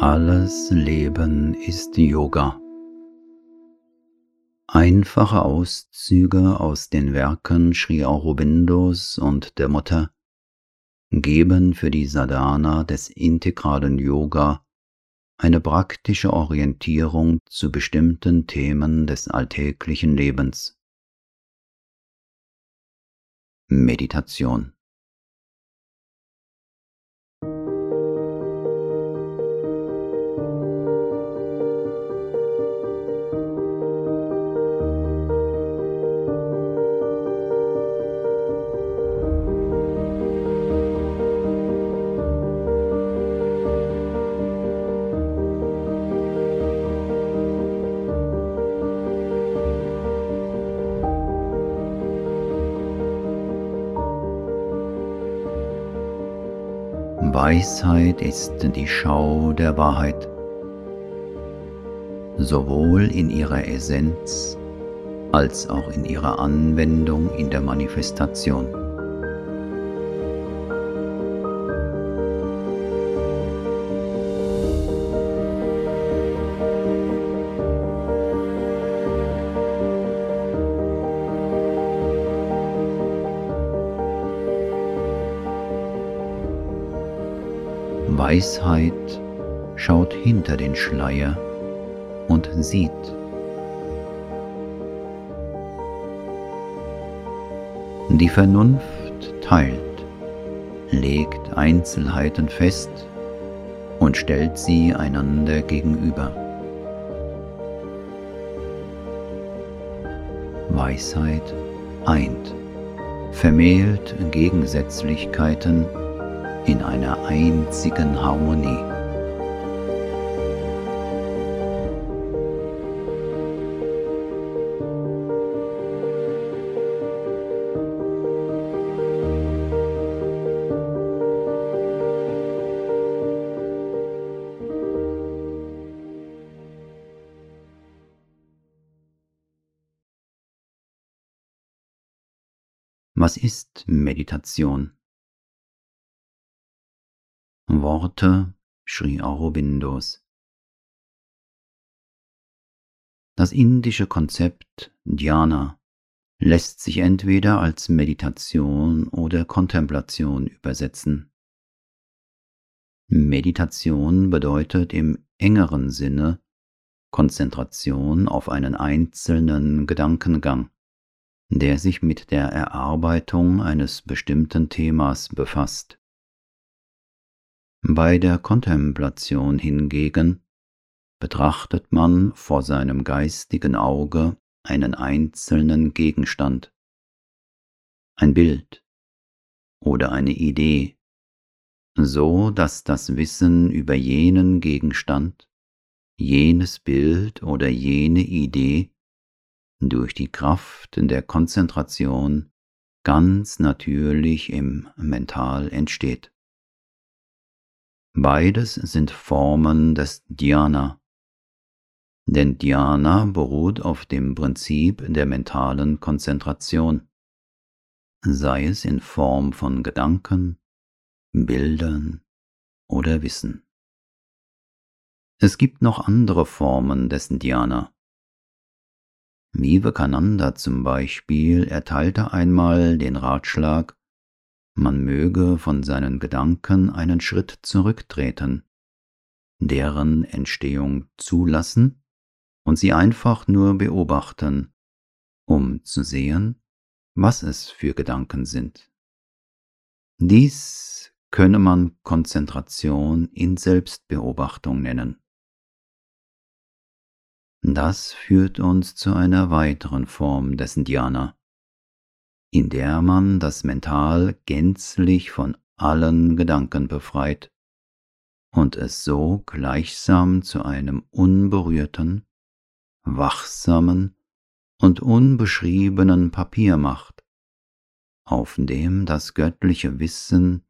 Alles Leben ist Yoga. Einfache Auszüge aus den Werken Sri Aurobindos und der Mutter geben für die Sadhana des integralen Yoga eine praktische Orientierung zu bestimmten Themen des alltäglichen Lebens. Meditation Weisheit ist die Schau der Wahrheit, sowohl in ihrer Essenz als auch in ihrer Anwendung in der Manifestation. Weisheit schaut hinter den Schleier und sieht. Die Vernunft teilt, legt Einzelheiten fest und stellt sie einander gegenüber. Weisheit eint, vermählt Gegensätzlichkeiten in einer einzigen Harmonie. Was ist Meditation? Worte Sri Aurobindos. Das indische Konzept Dhyana lässt sich entweder als Meditation oder Kontemplation übersetzen. Meditation bedeutet im engeren Sinne Konzentration auf einen einzelnen Gedankengang, der sich mit der Erarbeitung eines bestimmten Themas befasst. Bei der Kontemplation hingegen betrachtet man vor seinem geistigen Auge einen einzelnen Gegenstand, ein Bild oder eine Idee, so dass das Wissen über jenen Gegenstand, jenes Bild oder jene Idee durch die Kraft der Konzentration ganz natürlich im Mental entsteht. Beides sind Formen des Dhyana. Denn Dhyana beruht auf dem Prinzip der mentalen Konzentration, sei es in Form von Gedanken, Bildern oder Wissen. Es gibt noch andere Formen des Dhyana. Vivekananda zum Beispiel erteilte einmal den Ratschlag, man möge von seinen Gedanken einen Schritt zurücktreten, deren Entstehung zulassen und sie einfach nur beobachten, um zu sehen, was es für Gedanken sind. Dies könne man Konzentration in Selbstbeobachtung nennen. Das führt uns zu einer weiteren Form des Dhyana, in der man das Mental gänzlich von allen Gedanken befreit und es so gleichsam zu einem unberührten, wachsamen und unbeschriebenen Papier macht, auf dem das göttliche Wissen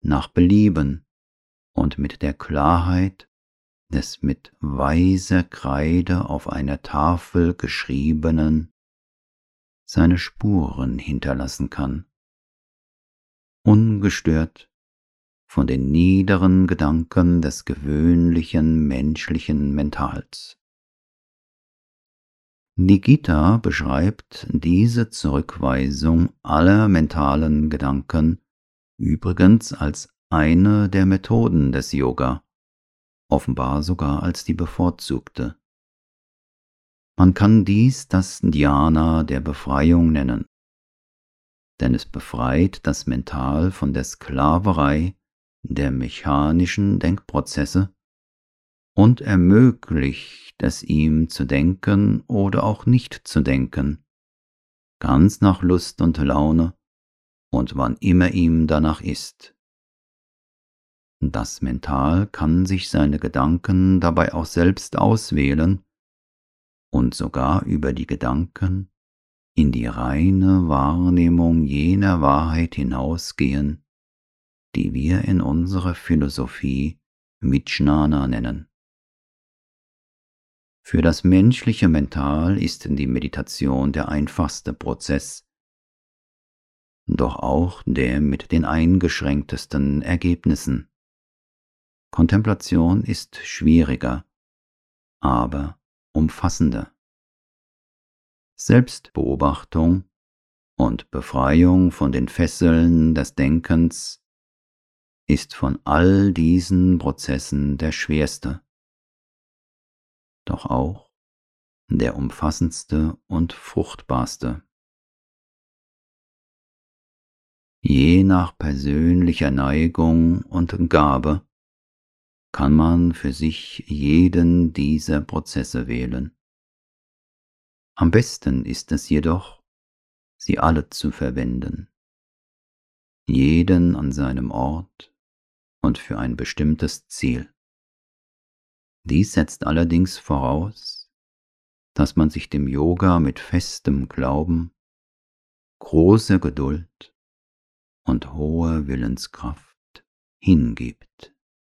nach Belieben und mit der Klarheit des mit weiser Kreide auf einer Tafel geschriebenen seine Spuren hinterlassen kann. Ungestört, von den niederen Gedanken des gewöhnlichen menschlichen Mentals. Nikita beschreibt diese Zurückweisung aller mentalen Gedanken übrigens als eine der Methoden des Yoga, offenbar sogar als die bevorzugte. Man kann dies das Dhyana der Befreiung nennen, denn es befreit das Mental von der Sklaverei der mechanischen Denkprozesse und ermöglicht es ihm zu denken oder auch nicht zu denken, ganz nach Lust und Laune und wann immer ihm danach ist. Das Mental kann sich seine Gedanken dabei auch selbst auswählen und sogar über die Gedanken in die reine Wahrnehmung jener Wahrheit hinausgehen, die wir in unserer Philosophie Vijnana nennen. Für das menschliche Mental ist die Meditation der einfachste Prozess, doch auch der mit den eingeschränktesten Ergebnissen. Kontemplation ist schwieriger, aber umfassender. Selbstbeobachtung und Befreiung von den Fesseln des Denkens ist von all diesen Prozessen der schwerste, doch auch der umfassendste und fruchtbarste. Je nach persönlicher Neigung und Gabe kann man für sich jeden dieser Prozesse wählen. Am besten ist es jedoch, sie alle zu verwenden, jeden an seinem Ort und für ein bestimmtes Ziel. Dies setzt allerdings voraus, dass man sich dem Yoga mit festem Glauben, großer Geduld und hoher Willenskraft hingibt.